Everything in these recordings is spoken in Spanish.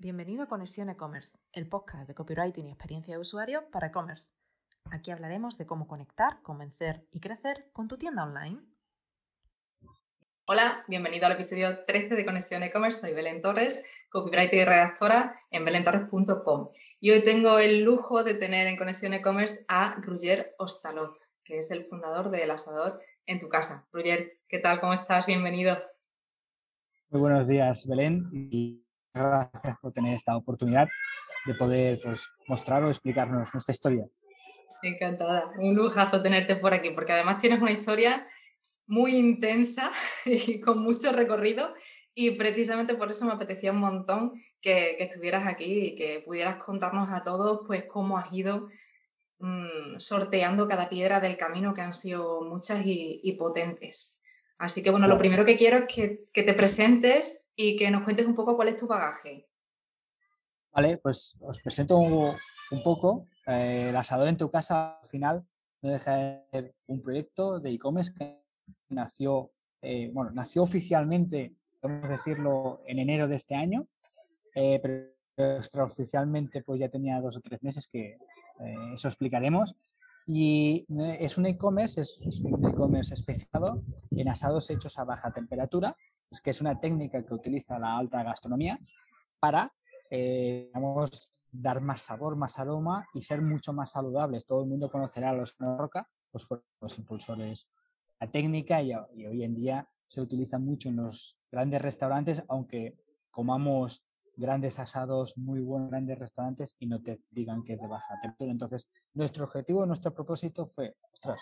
Bienvenido a Conexión E-Commerce, el podcast de copywriting y experiencia de usuario para e-commerce. Aquí hablaremos de cómo conectar, convencer y crecer con tu tienda online. Hola, bienvenido al episodio 13 de Conexión E-Commerce. Soy Belén Torres, copywriter y redactora en belentorres.com. Y hoy tengo el lujo de tener en Conexión E-Commerce a Roger Ostalot, que es el fundador de El Asador en tu casa. Roger, ¿qué tal? ¿Cómo estás? Bienvenido. Muy buenos días, Belén gracias por tener esta oportunidad de poder pues, mostrar o explicarnos nuestra historia. Encantada, un lujazo tenerte por aquí, porque además tienes una historia muy intensa y con mucho recorrido y precisamente por eso me apetecía un montón que, estuvieras aquí y que pudieras contarnos a todos pues cómo has ido mm, sorteando cada piedra del camino que han sido muchas y, potentes. Así que bueno, lo primero que quiero es que, que te presentes y que nos cuentes un poco cuál es tu bagaje. Vale, pues os presento un, poco. Eh, el asador en tu casa al final no deja de ser un proyecto de e-commerce que nació, eh, bueno, nació oficialmente, podemos decirlo, en enero de este año, eh, pero extraoficialmente pues ya tenía dos o tres meses que eso explicaremos. Y es un e-commerce, es, es, un e-commerce especializado en asados hechos a baja temperatura que es una técnica que utiliza la alta gastronomía para, eh, dar más sabor, más aroma y ser mucho más saludables. Todo el mundo conocerá a los Roca, pues fueron los impulsores la técnica y, hoy en día se utiliza mucho en los grandes restaurantes, aunque comamos grandes asados, muy buenos grandes restaurantes y no te digan que es de baja temperatura. Entonces, nuestro objetivo, nuestro propósito fue, ostras,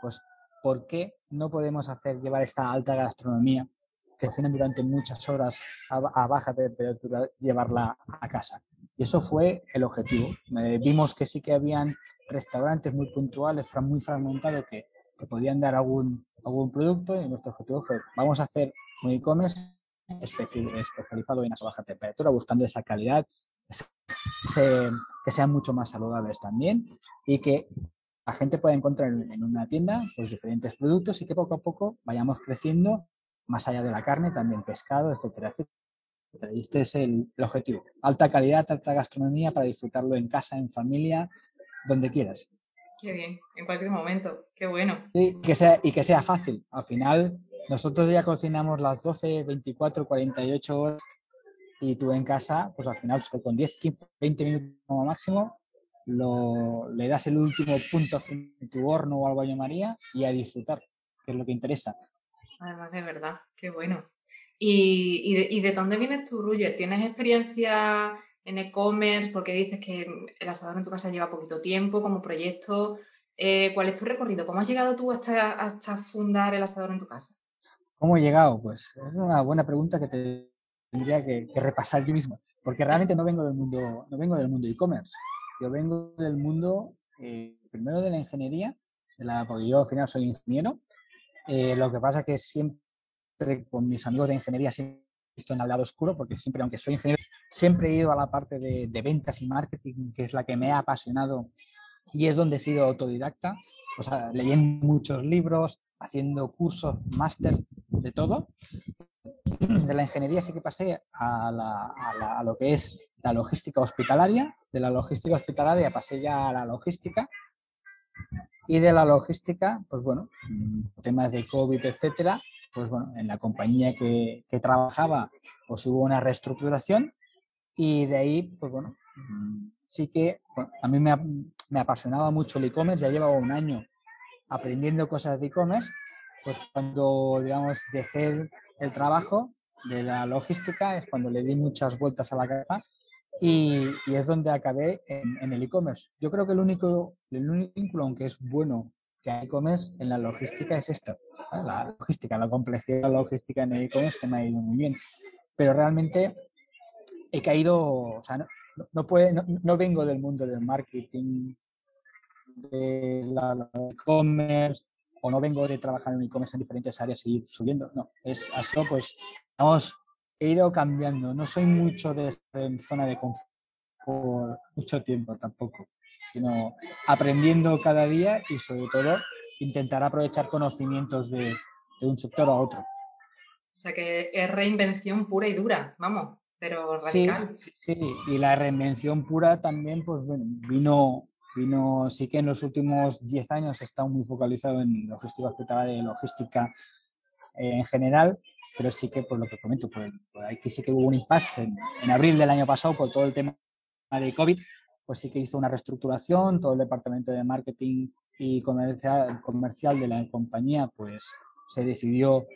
pues, ¿por qué no podemos hacer llevar esta alta gastronomía que cocinan durante muchas horas a, baja temperatura, llevarla a casa. Y eso fue el objetivo. vimos que sí que habían restaurantes muy puntuales, muy fragmentados, que te podían dar algún, algún producto y nuestro objetivo fue, vamos a hacer un e-commerce especializado en esa baja temperatura, buscando esa calidad, que sean mucho más saludables también y que la gente pueda encontrar en una tienda pues, diferentes productos y que poco a poco vayamos creciendo más allá de la carne, también pescado, etcétera, etcétera. Y este es el, objetivo. Alta calidad, alta gastronomía para disfrutarlo en casa, en familia, donde quieras. Qué bien, en cualquier momento, qué bueno. Y que sea, y que sea fácil. Al final, nosotros ya cocinamos las 12, 24, 48 horas y tú en casa, pues al final con 10, 15, 20 minutos como máximo, lo, le das el último punto en tu horno o al baño María y a disfrutar, que es lo que interesa. Además, de verdad, qué bueno. ¿Y, de, dónde vienes tú, Ruger? ¿Tienes experiencia en e-commerce? Porque dices que el asador en tu casa lleva poquito tiempo como proyecto. Eh, ¿Cuál es tu recorrido? ¿Cómo has llegado tú hasta, hasta fundar el asador en tu casa? ¿Cómo he llegado? Pues es una buena pregunta que te tendría que, repasar yo mismo, porque realmente no vengo del mundo, no vengo del mundo e-commerce. Yo vengo del mundo, eh, primero de la ingeniería, de la, porque yo al final soy ingeniero, eh, lo que pasa que siempre con mis amigos de ingeniería siempre visto en el lado oscuro, porque siempre, aunque soy ingeniero, siempre he ido a la parte de, ventas y marketing, que es la que me ha apasionado y es donde he sido autodidacta, o sea, leyendo muchos libros, haciendo cursos, máster, de todo. De la ingeniería sí que pasé a, a lo que es la logística hospitalaria, de la logística hospitalaria pasé ya a la logística y de la logística, pues bueno, temas de COVID, etcétera, pues bueno, en la compañía que, trabajaba, pues hubo una reestructuración y de ahí, pues bueno, sí que a mí me, me apasionaba mucho el e-commerce, ya llevaba un año aprendiendo cosas de e-commerce, pues cuando, digamos, dejé el, trabajo de la logística es cuando le di muchas vueltas a la cabeza y, es donde acabé en, el e-commerce. Yo creo que el único, el único vínculo, aunque es bueno que hay e-commerce en la logística, es esto. La logística, la complejidad de la logística en el e-commerce que me ha ido muy bien. Pero realmente he caído, o sea, no, no, puede, no, vengo del mundo del marketing, de la e-commerce, o no vengo de trabajar en e-commerce en diferentes áreas y ir subiendo. No, es así, pues, vamos he ido cambiando. No soy mucho de en zona de confort mucho tiempo tampoco, sino aprendiendo cada día y sobre todo intentar aprovechar conocimientos de, un sector a otro. O sea que es reinvención pura y dura, vamos. pero radical. Sí, sí, y la reinvención pura también, pues bueno, vino, vino, sí que en los últimos 10 años he estado muy focalizado en logística hospitalaria y logística en general, pero sí que, por lo que comento, pues, pues aquí sí que hubo un impasse en, en, abril del año pasado por todo el tema de COVID, pues sí que hizo una reestructuración, todo el departamento de marketing y comercial, comercial de la compañía, pues se decidió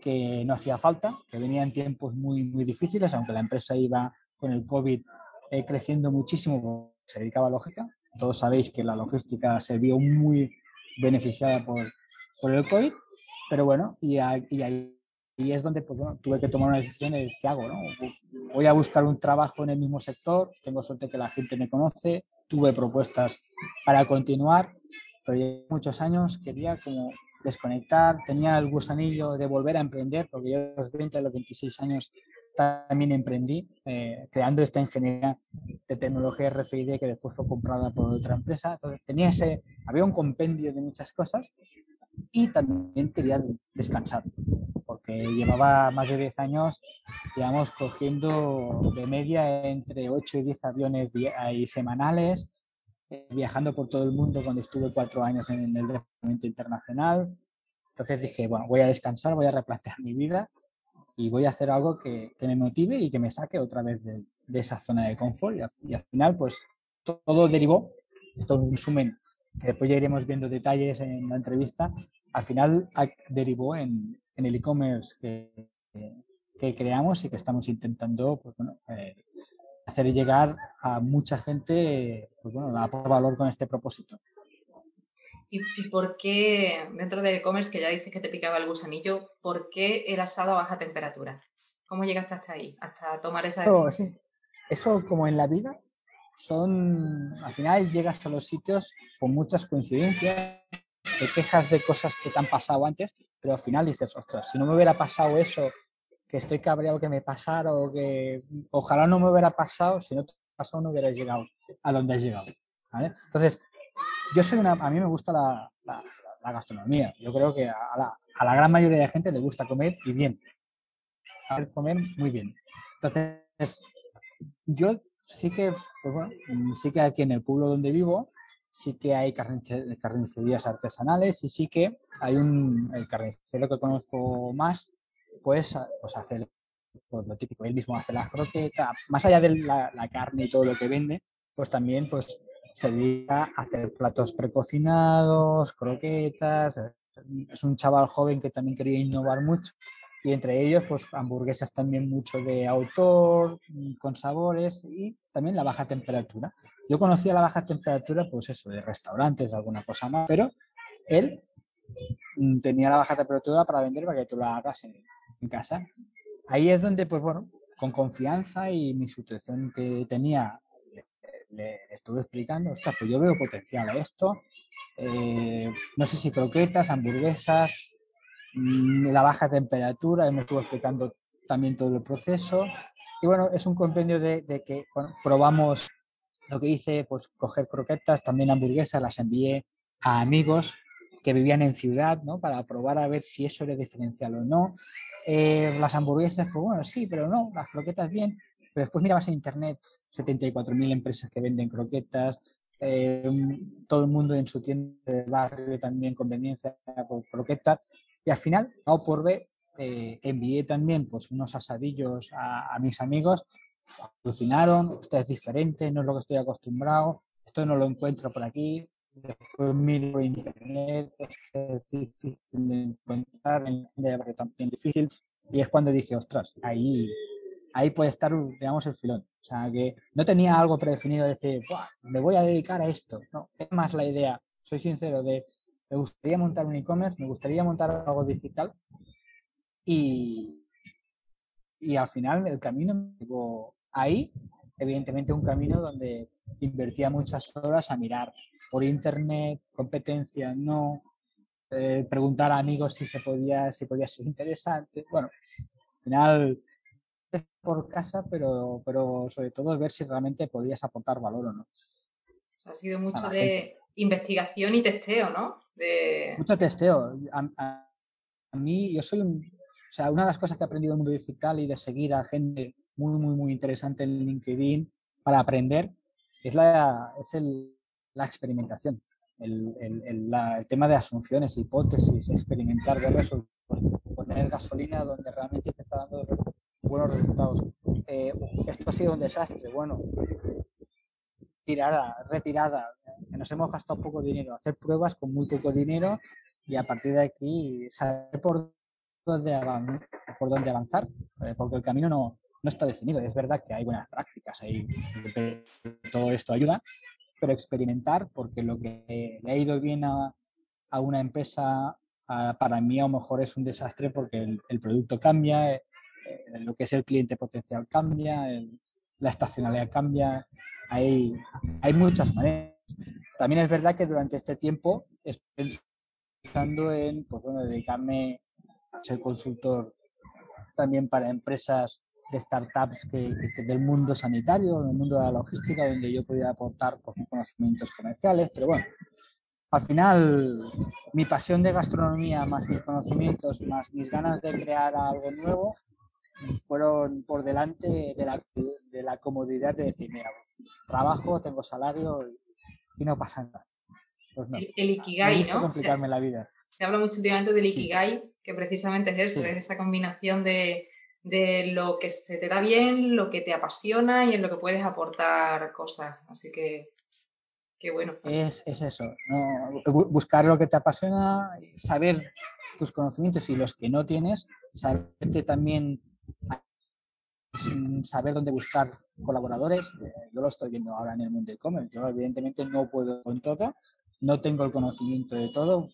que no hacía falta, que venían tiempos muy, muy difíciles, aunque la empresa iba con el COVID eh, creciendo muchísimo, se dedicaba a lógica. Todos sabéis que la logística se vio muy beneficiada por, por el COVID, pero bueno, y, y ahí y es donde pues, bueno, tuve que tomar una decisión de qué hago. ¿no? Voy a buscar un trabajo en el mismo sector, tengo suerte que la gente me conoce, tuve propuestas para continuar, pero ya muchos años quería como desconectar, tenía el gusanillo de volver a emprender, porque yo a los 20, a los 26 años también emprendí, eh, creando esta ingeniería de tecnología RFID que después fue comprada por otra empresa. Entonces tenía ese, había un compendio de muchas cosas y también quería descansar, porque llevaba más de 10 años, digamos, cogiendo de media entre 8 y 10 aviones semanales, eh, viajando por todo el mundo cuando estuve cuatro años en el departamento internacional. Entonces dije, bueno, voy a descansar, voy a replantear mi vida y voy a hacer algo que, que me motive y que me saque otra vez de, de esa zona de confort. Y, y, al final, pues todo derivó, esto es un resumen que después ya iremos viendo detalles en la entrevista, al final derivó en, en el e-commerce que, que, creamos y que estamos intentando pues, bueno, eh, hacer llegar a mucha gente pues, bueno, a por valor con este propósito. ¿Y, ¿Y, por qué, dentro del e-commerce, que ya dices que te picaba el gusanillo, por qué el asado a baja temperatura? ¿Cómo llegaste hasta ahí, hasta tomar esa decisión? Eso, eso como en la vida, son, al final llegas a los sitios con muchas coincidencias, te quejas de cosas que te han pasado antes, pero al final dices, ostras, si no me hubiera pasado eso, que estoy cabreado que me pasara, o que ojalá no me hubiera pasado, si no te pasado no hubieras llegado a donde has llegado. ¿vale? Entonces, yo soy una, a mí me gusta la, la, la gastronomía, yo creo que a la, a la, gran mayoría de gente le gusta comer y bien, comer muy bien. Entonces, yo sí que, pues bueno, sí que aquí en el pueblo donde vivo, sí que hay carnicerías artesanales y sí que hay un, el carnicero que conozco más, pues, pues hace pues, lo típico, él mismo hace las croquetas, más allá de la, la, carne y todo lo que vende, pues también pues se dedica a hacer platos precocinados, croquetas, es un chaval joven que también quería innovar mucho y entre ellos pues hamburguesas también mucho de autor, mm, con sabores y también la baja temperatura. Yo conocía la baja temperatura pues eso, de restaurantes, alguna cosa más, pero él mm, tenía la baja temperatura para vender para que tú la hagas en, en casa. Ahí es donde pues bueno, con confianza y mi situación que tenía le, le estuve explicando, ostras, pues yo veo potencial a esto, eh, no sé si croquetas, hamburguesas, la baja temperatura, hemos estuvo explicando también todo el proceso. Y bueno, es un compendio de, que probamos lo que hice, pues coger croquetas, también hamburguesas, las envié a amigos que vivían en ciudad, ¿no? Para probar a ver si eso era diferencial o no. Eh, las hamburguesas, pues bueno, sí, pero no, las croquetas bien. Pero después mirabas en internet 74.000 empresas que venden croquetas, eh, todo el mundo en su tienda de barrio también conveniencia por croquetas. Y al final, o por B, eh, envié también pues, unos asadillos a, a mis amigos, alucinaron, usted es diferente, no es lo que estoy acostumbrado, esto no lo encuentro por aquí, después miro internet, es difícil de encontrar, en también difícil, y es cuando dije, ostras, ahí, ahí puede estar, digamos, el filón. O sea, que no tenía algo predefinido de decir, me voy a dedicar a esto. No, es más la idea, soy sincero, de me gustaría montar un e-commerce, me gustaría montar algo digital y, y al final el camino me llegó ahí, evidentemente un camino donde invertía muchas horas a mirar por internet, competencia, no, eh, preguntar a amigos si se podía, si podía ser interesante. Bueno, al final es por casa, pero, pero sobre todo ver si realmente podías aportar valor o no. O sea, ha sido mucho de gente. investigación y testeo, ¿no? De... Mucho testeo. A, a, a, mí, yo soy un. O sea, una de las cosas que he aprendido en el mundo digital y de seguir a gente muy, muy, muy interesante en LinkedIn para aprender es la, es el, la experimentación. El, el, el, tema de asunciones, hipótesis, experimentar, ver resultados, poner gasolina donde realmente te está dando buenos resultados. Eh, esto ha sido un desastre. Bueno, tirada, retirada, nos hemos gastado poco dinero, hacer pruebas con muy poco dinero y a partir de aquí saber por dónde, avanzar, por dónde avanzar, eh, porque el camino no, no está definido. Es verdad que hay buenas prácticas, ahí todo esto ayuda, pero experimentar, porque lo que le ha ido bien a, a una empresa, para mí a lo mejor es un desastre porque el, el producto cambia, eh, eh, lo que es el cliente potencial cambia, la estacionalidad cambia, hay, hay muchas maneras. También es verdad que durante este tiempo estoy pensando en pues, bueno, dedicarme a ser consultor también para empresas de startups que, del mundo sanitario, del mundo de la logística, donde yo podía aportar pues, conocimientos comerciales, pero bueno, al final mi pasión de gastronomía, más mis conocimientos, más mis ganas de crear algo nuevo, fueron por delante de la, de la comodidad de decir, mira, trabajo, tengo salario y, no pasa nada. Pues el, Ikigai, ¿no? complicarme la vida. Se habla mucho últimamente del Ikigai, que precisamente es eso, es esa combinación de, de, lo que se te da bien, lo que te apasiona y en lo que puedes aportar cosas. Así que, qué bueno. Es, es eso, buscar lo que te apasiona, saber tus conocimientos y los que no tienes, saberte también saber dónde buscar colaboradores. Eh, yo lo estoy viendo ahora en el mundo e-commerce. Yo evidentemente no puedo con todo, no tengo el conocimiento de todo.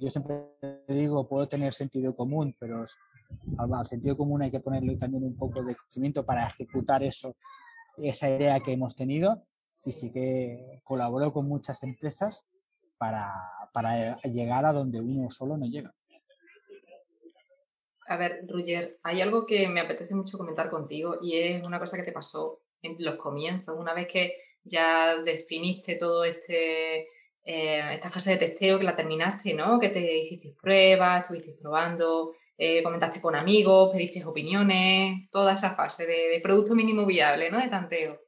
Yo siempre digo, puedo tener sentido común, pero al sentido común hay que ponerle también un poco de conocimiento para ejecutar eso, esa idea que hemos tenido. Y sí que colaboro con muchas empresas para, para llegar a donde uno solo no llega. A ver, Ruger, hay algo que me apetece mucho comentar contigo y es una cosa que te pasó en los comienzos, una vez que ya definiste todo este eh, esta fase de testeo que la terminaste, ¿no? Que te hiciste pruebas, estuviste probando, eh, comentaste con amigos, pediste opiniones, toda esa fase de, de, producto mínimo viable, ¿no? De tanteo.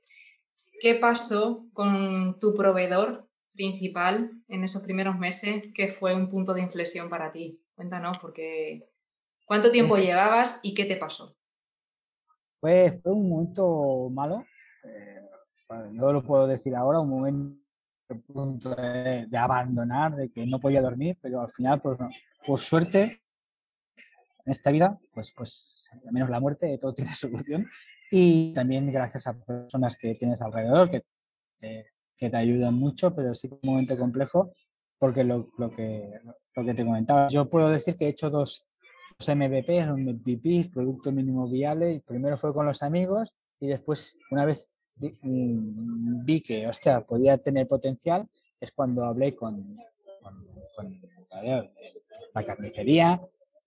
¿Qué pasó con tu proveedor principal en esos primeros meses que fue un punto de inflexión para ti? Cuéntanos, porque ¿Cuánto tiempo llevabas y qué te pasó? Fue, fue un momento malo, eh, no lo puedo decir ahora, un momento de, de, abandonar, de que no podía dormir, pero al final, pues, por suerte, en esta vida, pues, pues al menos la muerte, todo tiene solución. Y también gracias a personas que tienes alrededor, que te, que te ayudan mucho, pero sí un momento complejo, porque lo, lo, que, lo que te comentaba, yo puedo decir que he hecho dos, MVP, los MVP, producto mínimo viable. Primero fue con los amigos y después, una vez mm, vi que, hostia, podía tener potencial, es cuando hablé con, la carnicería,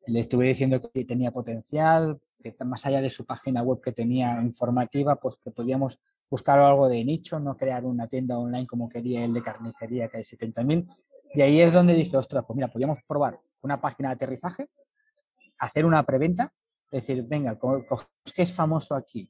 le estuve diciendo que tenía potencial, que más allá de su página web que tenía informativa, pues que podíamos buscar algo de nicho, no crear una tienda online como quería el de carnicería, que hay 70.000. Y ahí es donde dije, ostras, pues mira, podríamos probar una página de aterrizaje hacer una preventa, decir, venga, ¿qué es famoso aquí?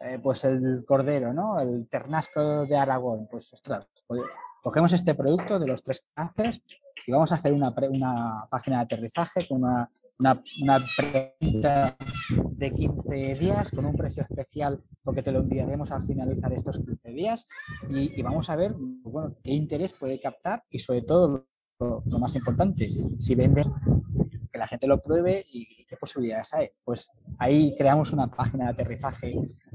Eh, pues el cordero, ¿no? El ternasco de Aragón, pues ostras, pues, cogemos este producto de los tres haces y vamos a hacer una, una página de aterrizaje con una, una, preventa de 15 días con un precio especial porque te lo enviaremos al finalizar estos 15 días y, vamos a ver bueno, qué interés puede captar y sobre todo lo, lo más importante, si vendes la gente lo pruebe y qué posibilidades hay. Pues ahí creamos una página de aterrizaje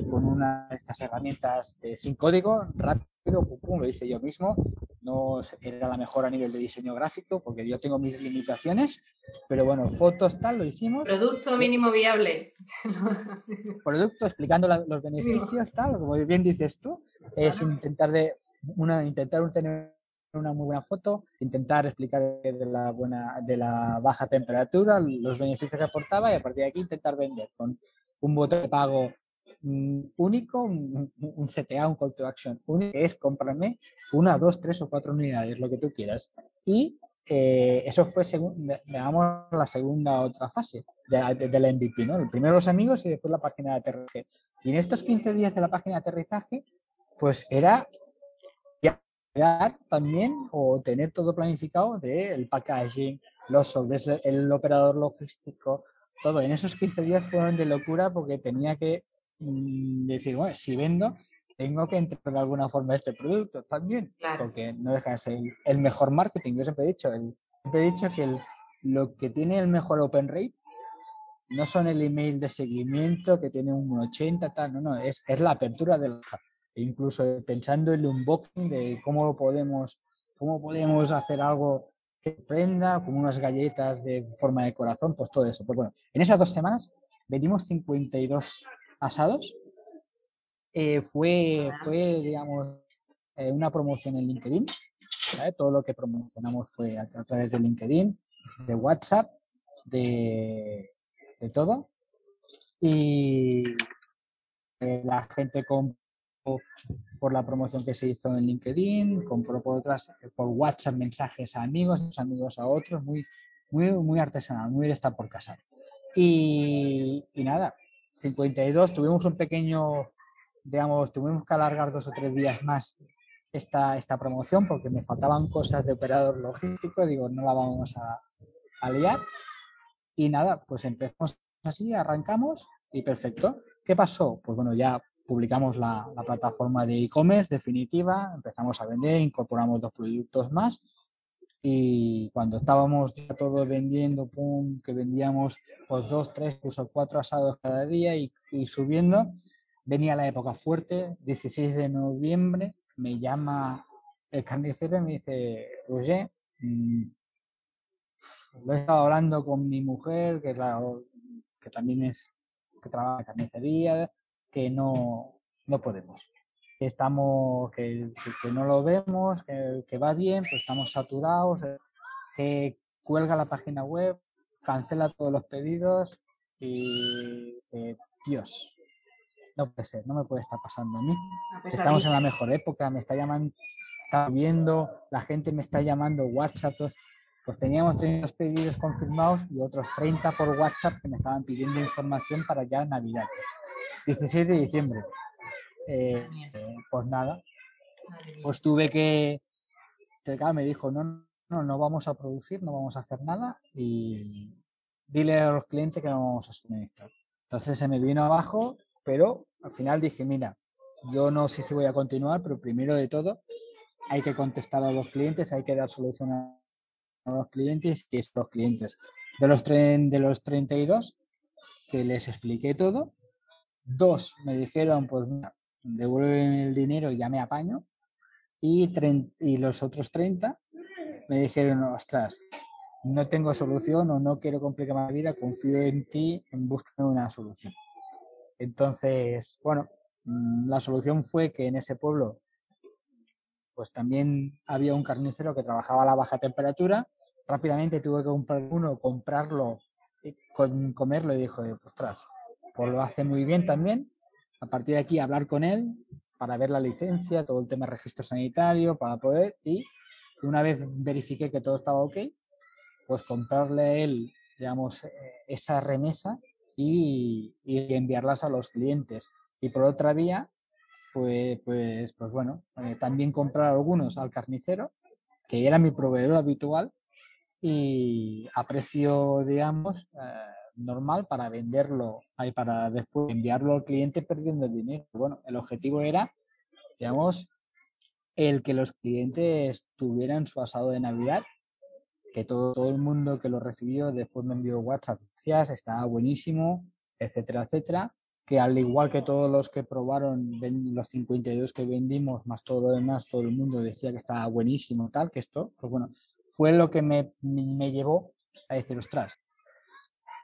con una de estas herramientas sin código, rápido, pum, lo hice yo mismo. No era la mejor a nivel de diseño gráfico porque yo tengo mis limitaciones, pero bueno, fotos tal, lo hicimos. Producto mínimo viable. Producto explicando los beneficios tal, como bien dices tú, es intentar de una intentar tener una muy buena foto, intentar explicar de la, buena, de la baja temperatura, los beneficios que aportaba y a partir de aquí intentar vender con un botón de pago mm, único, un, CTA, un call to action único, es comprarme una, dos, tres o cuatro unidades, lo que tú quieras. Y eh, eso fue, digamos, la segunda otra fase. de, la MVP, ¿no? El primero los amigos y después la página de aterrizaje. Y en estos 15 días de la página de aterrizaje, pues era también o tener todo planificado del packaging, los sobres, el operador logístico, todo. En esos 15 días fueron de locura porque tenía que mm, decir, bueno, si vendo, tengo que entrar de alguna forma este producto también, porque no deja de ser el, mejor marketing. Yo siempre he dicho, siempre he dicho que lo que tiene el mejor open rate no son el email de seguimiento que tiene un 80, tal, no, no, es, es la apertura del e incluso pensando en el unboxing de cómo podemos, cómo podemos hacer algo que prenda, como unas galletas de forma de corazón, pues todo eso. Pues bueno, en esas dos semanas vendimos 52 asados. Eh, fue, fue, digamos, eh, una promoción en LinkedIn. Todo lo que promocionamos fue a, través de LinkedIn, de WhatsApp, de, de todo. Y eh, la gente compró por la promoción que se hizo en LinkedIn, compró por otras, por WhatsApp mensajes a amigos, amigos a otros, muy, muy, muy artesanal, muy de estar por casa. Y, y nada, 52, tuvimos un pequeño, digamos, tuvimos que alargar dos o tres días más esta, esta promoción porque me faltaban cosas de operador logístico, digo, no la vamos a, a liar. Y nada, pues empezamos así, arrancamos y perfecto. ¿Qué pasó? Pues bueno, ya publicamos la, plataforma de e-commerce definitiva, empezamos a vender, incorporamos dos productos más y cuando estábamos ya todos vendiendo, pum, que vendíamos pues dos, tres, incluso cuatro asados cada día y, subiendo, venía la época fuerte, 16 de noviembre, me llama el carnicero y me dice, Roger, mm, lo he estado hablando con mi mujer, que, que también es, que trabaja en carnicería, que no, no podemos. Que estamos, que, que, no lo vemos, que, que, va bien, pues estamos saturados, eh, que cuelga la página web, cancela todos los pedidos y dice, Dios, no puede ser, no me puede estar pasando a mí. Estamos en la mejor época, me está llamando, está viendo, la gente me está llamando WhatsApp, pues teníamos 30 pedidos confirmados y otros 30 por WhatsApp que me estaban pidiendo información para ya Navidad. 16 de diciembre. Eh, pues nada, pues tuve que, claro, me dijo, no, no, no vamos a producir, no vamos a hacer nada y dile a los clientes que no vamos a suministrar. Entonces se me vino abajo, pero al final dije, mira, yo no sé si voy a continuar, pero primero de todo hay que contestar a los clientes, hay que dar solución a los clientes, que es los clientes. De los, de los 32, que les expliqué todo, Dos me dijeron, pues mira, el dinero y ya me apaño. Y, y los otros 30 me dijeron, ostras, no tengo solución o no quiero complicar mi vida, confío en ti en buscar una solución. Entonces, bueno, mm, la solución fue que en ese pueblo pues también había un carnicero que trabajaba a la baja temperatura. Rápidamente tuve que comprar uno, comprarlo, comerlo y dijo, ostras, pues lo hace muy bien también. A partir de aquí hablar con él para ver la licencia, todo el tema de registro sanitario, para poder, y una vez verifiqué que todo estaba ok, pues comprarle a él, digamos, eh, esa remesa y, enviarlas a los clientes. Y por otra vía, pues, pues, pues bueno, eh, también comprar algunos al carnicero, que era mi proveedor habitual, y a precio, digamos, eh, normal para venderlo y para después enviarlo al cliente perdiendo el dinero. Bueno, el objetivo era, digamos, el que los clientes tuvieran su asado de Navidad, que todo, todo el mundo que lo recibió después me envió WhatsApp, gracias, estaba buenísimo, etcétera, etcétera, que al igual que todos los que probaron los 52 que vendimos, más todo lo demás, todo el mundo decía que estaba buenísimo, tal, que esto, pues bueno, fue lo que me, me llevó a decir, ostras,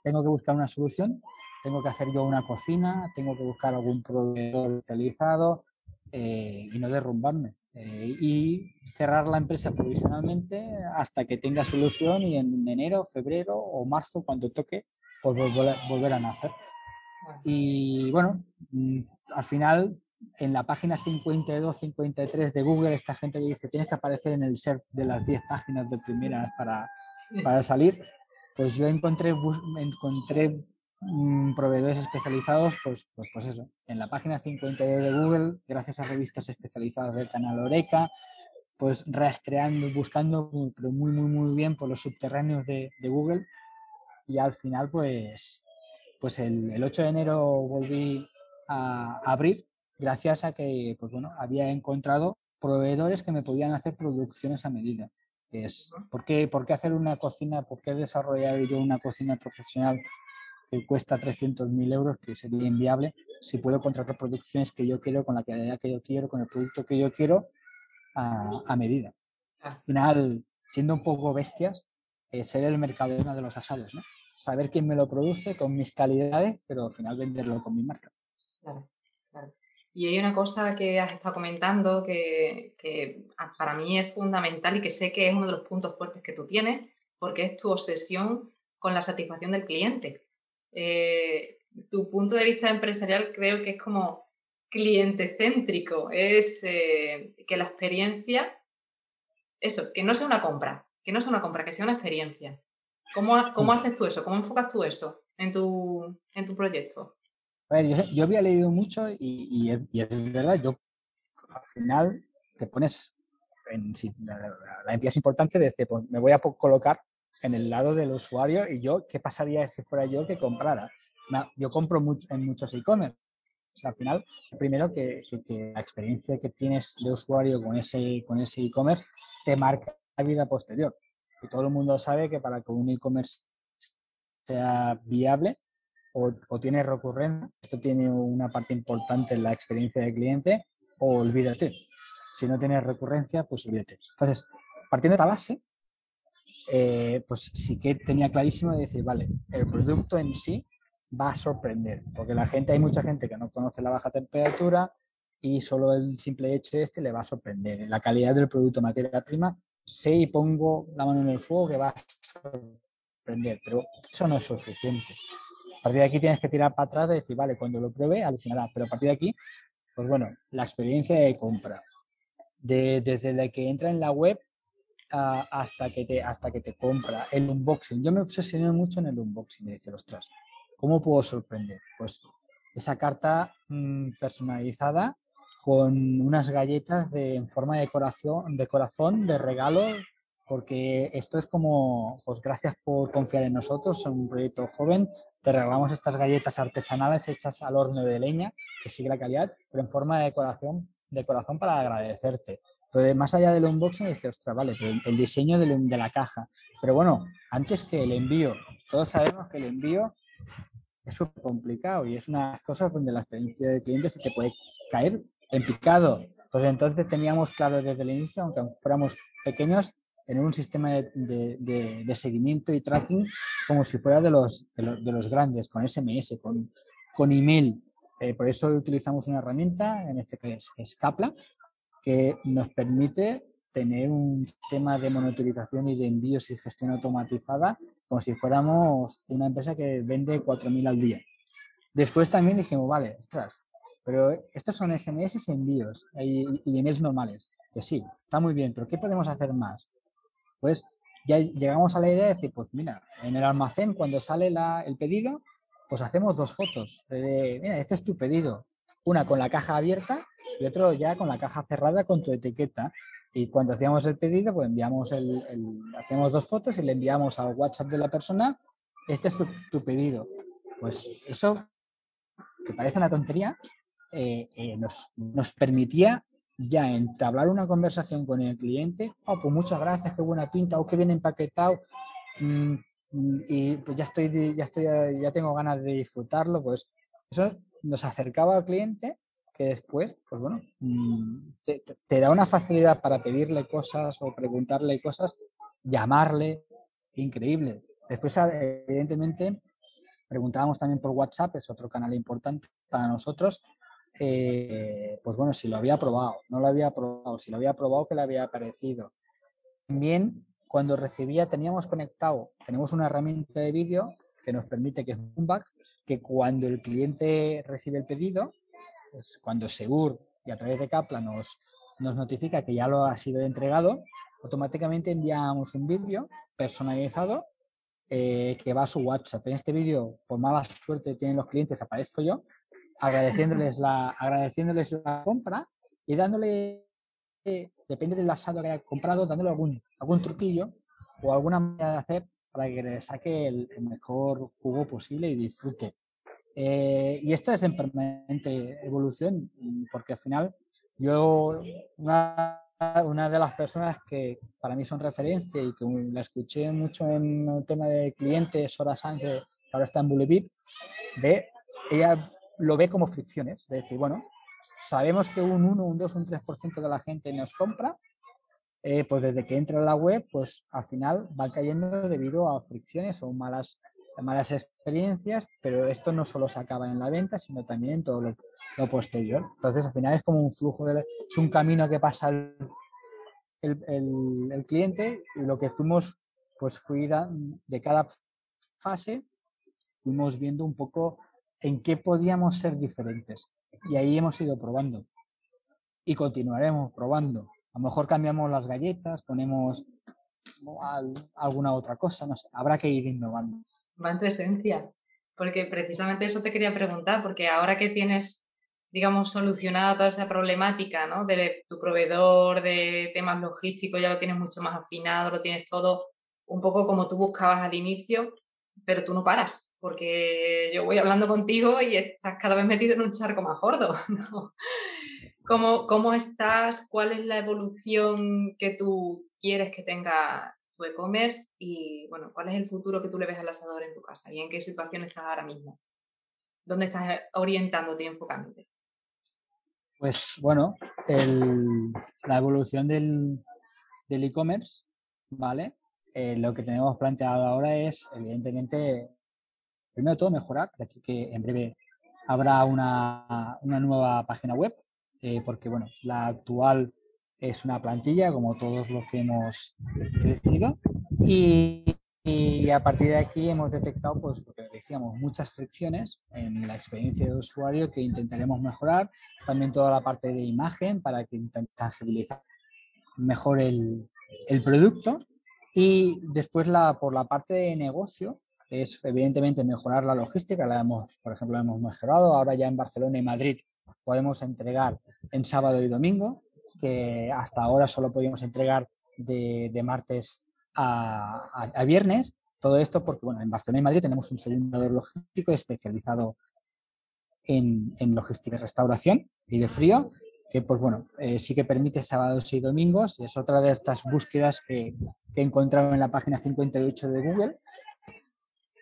tengo que buscar una solución, tengo que hacer yo una cocina, tengo que buscar algún proveedor especializado eh, y no derrumbarme. Eh, y cerrar la empresa provisionalmente hasta que tenga solución y en enero, febrero o marzo, cuando toque, pues volver, volver a nacer. Y bueno, mm, al final en la página 52, 53 de Google, esta gente le dice, tienes que aparecer en el SERP de las 10 páginas de primeras para, para salir pues yo encontré, encontré mm, proveedores especializados, pues, pues, pues eso, en la página 52 de Google, gracias a revistas especializadas del canal Oreca, pues rastreando, buscando, pero muy, muy, muy bien por los subterráneos de, Google. Y al final, pues, pues el, el 8 de enero volví a abrir gracias a que, pues bueno, había encontrado proveedores que me podían hacer producciones a medida. Es, ¿por, qué, ¿Por qué hacer una cocina? ¿Por qué desarrollar yo una cocina profesional que cuesta 300.000 euros, que sería inviable, si puedo contratar producciones que yo quiero, con la calidad que yo quiero, con el producto que yo quiero, a, medida. Al final, siendo un poco bestias, eh, ser el mercado de los asados, ¿no? Saber quién me lo produce con mis calidades, pero al final venderlo con mi marca. Claro. Y hay una cosa que has estado comentando que, que, para mí es fundamental y que sé que es uno de los puntos fuertes que tú tienes, porque es tu obsesión con la satisfacción del cliente. Eh, tu punto de vista empresarial creo que es como cliente céntrico, es eh, que la experiencia, eso, que no sea una compra, que no sea una compra, que sea una experiencia. ¿Cómo, cómo mm. haces tú eso? ¿Cómo enfocas tú eso en tu, en tu proyecto? A ver, yo, yo había leído mucho y, y, es, verdad, yo al final te pones, en, la, la, entidad es importante, de decir, pues me voy a colocar en el lado del usuario y yo, ¿qué pasaría si fuera yo que comprara? yo compro mucho, en muchos e-commerce. O sea, al final, primero que, que, la experiencia que tienes de usuario con ese con ese e-commerce te marca la vida posterior. Y todo el mundo sabe que para que un e-commerce sea viable o, o tiene recurrencia, esto tiene una parte importante en la experiencia del cliente, o olvídate. Si no tienes recurrencia, pues olvídate. Entonces, partiendo de esta base, eh, pues sí que tenía clarísimo de decir, vale, el producto en sí va a sorprender, porque la gente, hay mucha gente que no conoce la baja temperatura y solo el simple hecho este le va a sorprender. La calidad del producto materia prima, y pongo la mano en el fuego que va a sorprender, pero eso no es suficiente. Partir de aquí tienes que tirar para atrás y decir, vale, cuando lo pruebe, alucinará, pero a partir de aquí, pues bueno, la experiencia de compra. De, desde que entra en la web hasta, que te, hasta que te compra. El unboxing. Yo me obsesioné mucho en el unboxing. Me dice, ostras, ¿cómo puedo sorprender? Pues esa carta mm, personalizada con unas galletas de, en forma de corazón, de corazón, de regalo, porque esto es como, pues gracias por confiar en nosotros, son un proyecto joven, te regalamos estas galletas artesanales hechas al horno de leña, que sigue la calidad, pero en forma de corazón, de corazón para agradecerte. Entonces, más allá del unboxing, dice, ostras, vale, el diseño de la caja. Pero bueno, antes que el envío, todos sabemos que el envío es súper complicado y es una de cosas donde la experiencia del cliente se te puede caer en picado. Pues entonces teníamos claro desde el inicio, aunque fuéramos pequeños, tener un sistema de, seguimiento y tracking como si fuera de los, de los, grandes, con SMS, con, con email. Eh, por eso utilizamos una herramienta, en este caso es Capla, que nos permite tener un sistema de monitorización y de envíos y gestión automatizada como si fuéramos una empresa que vende 4.000 al día. Después también dijimos, vale, ostras, pero estos son SMS envíos y, y emails normales. Que sí, está muy bien, pero ¿qué podemos hacer más? Pues ya llegamos a la idea de decir, pues mira, en el almacén cuando sale la, el pedido, pues hacemos dos fotos. De, mira, este es tu pedido. Una con la caja abierta y otro ya con la caja cerrada con tu etiqueta. Y cuando hacíamos el pedido, pues enviamos el, dos fotos y le enviamos al WhatsApp de la persona, este es tu, pedido. Pues eso, que parece una tontería, eh, eh, nos, nos, permitía ya entablar una conversación con el cliente, oh, pues muchas gracias, qué buena pinta, o oh, qué bien empaquetado, mm, mm, y pues ya estoy, ya estoy, ya tengo ganas de disfrutarlo, pues eso nos acercaba al cliente que después, pues bueno, mm, te, da una facilidad para pedirle cosas o preguntarle cosas, llamarle, increíble. Después, evidentemente, preguntábamos también por WhatsApp, es otro canal importante para nosotros, eh, pues bueno, si lo había probado, no lo había probado, si lo había probado, ¿qué le había parecido? También, cuando recibía, teníamos conectado, tenemos una herramienta de vídeo que nos permite que es un back, que cuando el cliente recibe el pedido, pues cuando Segur y a través de Capla nos, nos notifica que ya lo ha sido entregado, automáticamente enviamos un vídeo personalizado eh, que va a su WhatsApp. En este vídeo, por mala suerte tienen los clientes, aparezco yo, agradeciéndoles la, agradeciéndoles la compra y dándole, depende del asado que haya comprado, dándole algún, algún truquillo o alguna manera de hacer para que le saque el, mejor jugo posible y disfrute. Eh, y esto es en permanente evolución, porque al final yo, una, una, de las personas que para mí son referencia y que la escuché mucho en el tema de clientes, Sora Sánchez, que ahora está en Bullet de ella lo ve como fricciones, es decir, bueno, sabemos que un 1, un 2, un 3% de la gente nos compra, eh, pues desde que entra en la web, pues al final va cayendo debido a fricciones o malas, malas experiencias, pero esto no solo se acaba en la venta, sino también en todo lo, posterior. Entonces al final es como un flujo, de, es un camino que pasa el, el, cliente y lo que fuimos, pues fui de cada fase, fuimos viendo un poco en qué podíamos ser diferentes. Y ahí hemos ido probando. Y continuaremos probando. A lo mejor cambiamos las galletas, ponemos alguna otra cosa, no sé, habrá que ir innovando. Va en tu esencia, porque precisamente eso te quería preguntar, porque ahora que tienes, digamos, solucionada toda esa problemática, ¿no? De tu proveedor, de temas logísticos, ya lo tienes mucho más afinado, lo tienes todo un poco como tú buscabas al inicio, pero tú no paras, porque yo voy hablando contigo y estás cada vez metido en un charco más gordo, ¿no? ¿Cómo, ¿Cómo estás? ¿Cuál es la evolución que tú quieres que tenga tu e-commerce? Y bueno, ¿cuál es el futuro que tú le ves al asador en tu casa? ¿Y en qué situación estás ahora mismo? ¿Dónde estás orientándote y enfocándote? Pues bueno, la evolución del e-commerce, ¿vale? Eh, lo que tenemos planteado ahora es, evidentemente, primero todo mejorar, de aquí que en breve habrá una, una nueva página web eh, porque bueno, la actual es una plantilla, como todos los que hemos crecido, y, y, a partir de aquí hemos detectado, pues, lo que decíamos, muchas fricciones en la experiencia de usuario que intentaremos mejorar, también toda la parte de imagen para que tangibilizar mejor el, el producto, y después la, por la parte de negocio, es evidentemente mejorar la logística, la hemos, por ejemplo, la hemos mejorado, ahora ya en Barcelona y Madrid podemos entregar en sábado y domingo, que hasta ahora solo podíamos entregar de, martes a, viernes. Todo esto porque, bueno, en Barcelona y Madrid tenemos un servidor logístico especializado en, logística de restauración y de frío, que, pues bueno, eh, sí que permite sábados y domingos. Es otra de estas búsquedas que, que he encontrado en la página 58 de Google,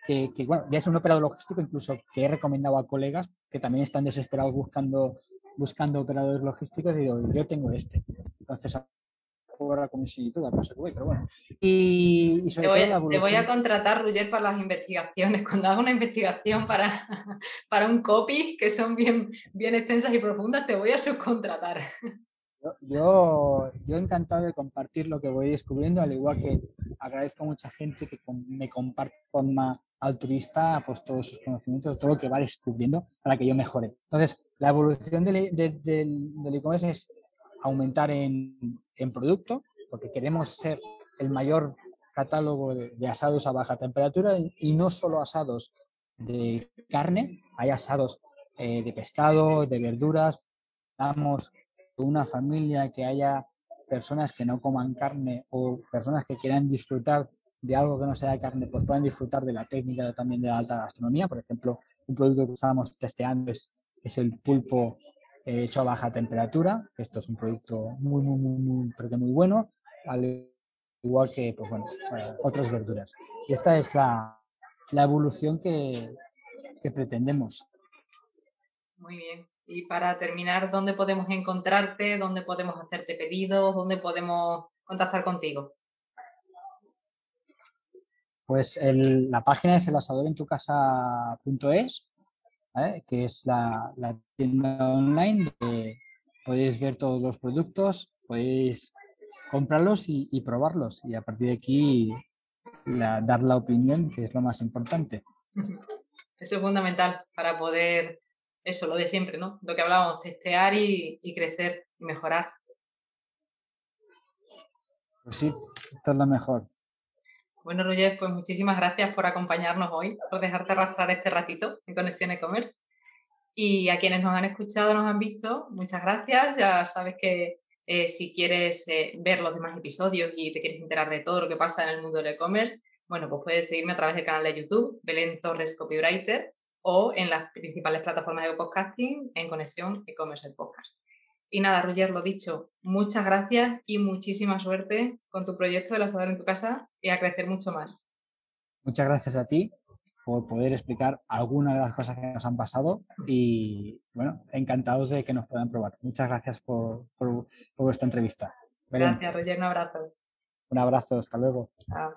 que, bueno, ya es un operador logístico incluso que he recomendado a colegas que también están desesperados buscando, buscando operadores logísticos y digo, yo tengo este. Entonces, ahora con mi todo paso que voy, pero bueno. Y, te, voy, voy, a contratar, Roger, para las investigaciones. Cuando hago una investigación para, para un copy, que son bien, bien extensas y profundas, te voy a subcontratar. Yo, yo encantado de compartir lo que voy descubriendo, al igual que agradezco a mucha gente que me comparte de forma altruista pues, todos sus conocimientos, todo lo que va descubriendo para que yo mejore. Entonces, la evolución del e-commerce es aumentar en, en, producto, porque queremos ser el mayor catálogo de, asados a baja temperatura y, no solo asados de carne, hay asados eh, de pescado, de verduras, damos una familia, que haya personas que no coman carne o personas que quieran disfrutar de algo que no sea carne, pues puedan disfrutar de la técnica también de la alta gastronomía. Por ejemplo, un producto que estábamos testeando es, es el pulpo eh, hecho a baja temperatura. Esto es un producto muy, muy, muy, muy, pero muy bueno, al igual que pues, bueno, eh, otras verduras. Y esta es la, la evolución que, que pretendemos. Muy bien. Y para terminar, ¿dónde podemos encontrarte? ¿Dónde podemos hacerte pedidos? ¿Dónde podemos contactar contigo? Pues la página es elasadorentucasa.es, que es la, tienda online donde podéis ver todos los productos, podéis comprarlos y, probarlos y a partir de aquí dar la opinión, que es lo más importante. Eso es fundamental para poder eso, lo de siempre, ¿no? Lo que hablábamos, testear y, crecer y mejorar. Pues sí, esto es lo mejor. Bueno, Roger, pues muchísimas gracias por acompañarnos hoy, por dejarte arrastrar este ratito en Conexión e-commerce. Y a quienes nos han escuchado, nos han visto, muchas gracias. Ya sabes que eh, si quieres eh, ver los demás episodios y te quieres enterar de todo lo que pasa en el mundo del e-commerce, bueno, pues puedes seguirme a través del canal de YouTube, Belén Torres Copywriter, o en las principales plataformas de podcasting en Conexión e-commerce el podcast. Y nada, Roger, lo dicho, muchas gracias y muchísima suerte con tu proyecto del asador en tu casa y a crecer mucho más. Muchas gracias a ti por poder explicar algunas de las cosas que nos han pasado y bueno, encantados de que nos puedan probar. Muchas gracias por, por, vuestra entrevista. Gracias, Roger, un abrazo. Un abrazo, hasta luego. Chao.